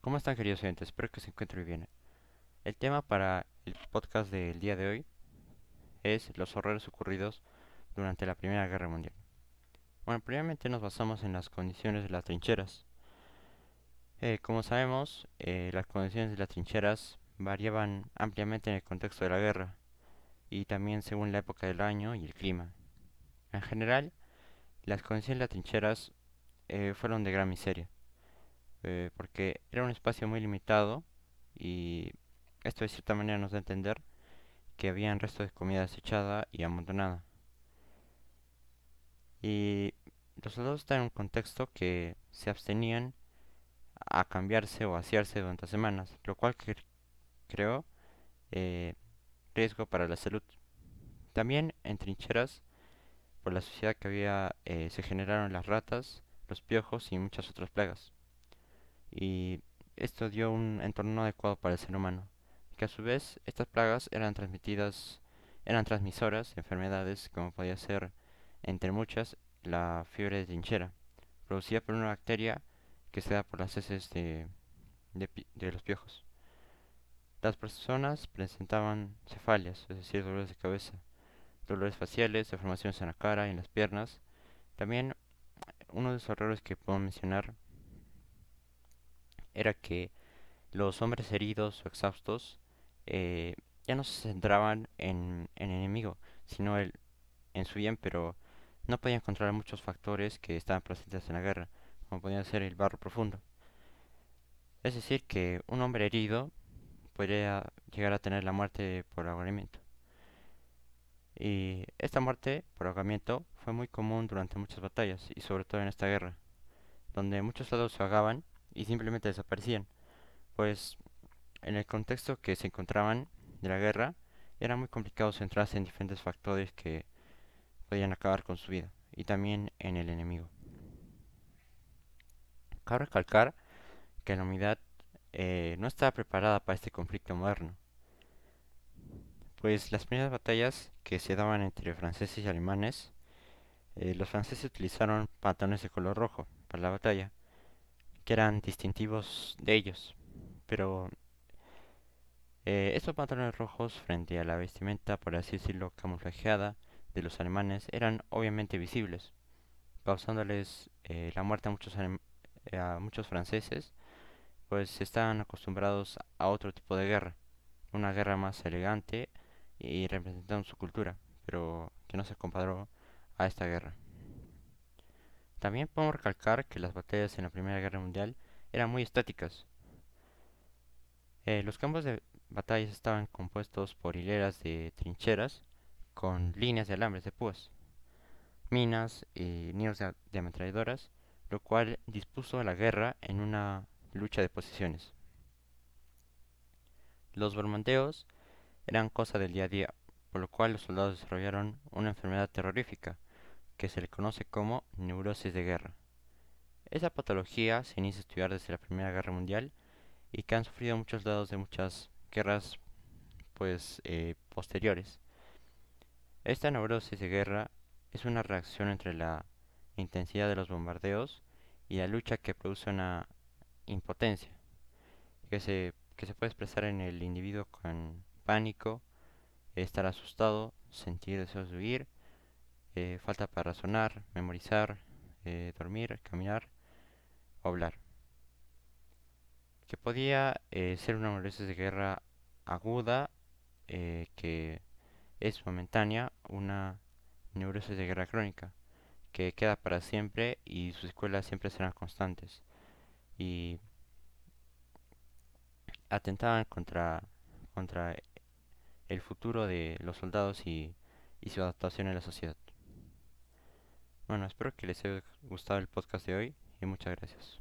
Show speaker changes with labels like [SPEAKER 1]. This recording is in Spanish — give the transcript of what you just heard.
[SPEAKER 1] ¿Cómo están queridos oyentes? Espero que se encuentren bien. El tema para el podcast del día de hoy es los horrores ocurridos durante la Primera Guerra Mundial. Bueno, primeramente nos basamos en las condiciones de las trincheras. Eh, como sabemos, eh, las condiciones de las trincheras variaban ampliamente en el contexto de la guerra y también según la época del año y el clima. En general, las condiciones de las trincheras eh, fueron de gran miseria eh, porque era un espacio muy limitado y esto de cierta manera nos da a entender que había restos de comida desechada y amontonada. Y los soldados están en un contexto que se abstenían a cambiarse o asearse durante semanas, lo cual creó eh, riesgo para la salud. También en trincheras, por la suciedad que había, eh, se generaron las ratas, los piojos y muchas otras plagas y esto dio un entorno adecuado para el ser humano, que a su vez estas plagas eran transmitidas, eran transmisoras de enfermedades como podía ser, entre muchas, la fiebre de trinchera, producida por una bacteria que se da por las heces de, de, los piojos. Las personas presentaban cefalias, es decir, dolores de cabeza, dolores faciales, deformaciones en la cara y en las piernas. También uno de los errores que puedo mencionar era que los hombres heridos o exhaustos eh, ya no se centraban en, el enemigo, sino el, en su bien, pero no podían controlar muchos factores que estaban presentes en la guerra, como podía ser el barro profundo. Es decir, que un hombre herido podría llegar a tener la muerte por ahogamiento. Y esta muerte por ahogamiento fue muy común durante muchas batallas, y sobre todo en esta guerra, donde muchos soldados se ahogaban y simplemente desaparecían, pues en el contexto que se encontraban de la guerra era muy complicado centrarse en diferentes factores que podían acabar con su vida y también en el enemigo. Cabe recalcar que la unidad eh, no estaba preparada para este conflicto moderno, pues las primeras batallas que se daban entre franceses y alemanes, eh, los franceses utilizaron pantalones de color rojo para la batalla, que eran distintivos de ellos. Pero eh, estos pantalones rojos frente a la vestimenta, por así decirlo, camuflajeada de los alemanes, eran obviamente visibles, causándoles eh, la muerte a muchos, a muchos franceses, pues estaban acostumbrados a otro tipo de guerra, una guerra más elegante y representando su cultura, pero que no se comparó a esta guerra. También podemos recalcar que las batallas en la Primera Guerra Mundial eran muy estáticas. Eh, los campos de batallas estaban compuestos por hileras de trincheras con líneas de alambres de púas, minas y nidos de, ametralladoras, lo cual dispuso la guerra en una lucha de posiciones. Los bombardeos eran cosa del día a día, por lo cual los soldados desarrollaron una enfermedad terrorífica, que se le conoce como neurosis de guerra. Esa patología se inicia a estudiar desde la Primera Guerra Mundial y que han sufrido muchos lados de muchas guerras pues eh, posteriores. Esta neurosis de guerra es una reacción entre la intensidad de los bombardeos y la lucha que produce una impotencia que se, que se puede expresar en el individuo con pánico, estar asustado, sentir deseos de huir eh, falta para razonar, memorizar, eh, dormir, caminar o hablar. Que podía eh, ser una neurosis de guerra aguda, que es momentánea, una neurosis de guerra crónica, que queda para siempre y sus escuelas siempre serán constantes. Y atentaban contra, contra el futuro de los soldados y, y su adaptación en la sociedad. Bueno, espero que les haya gustado el podcast de hoy y muchas gracias.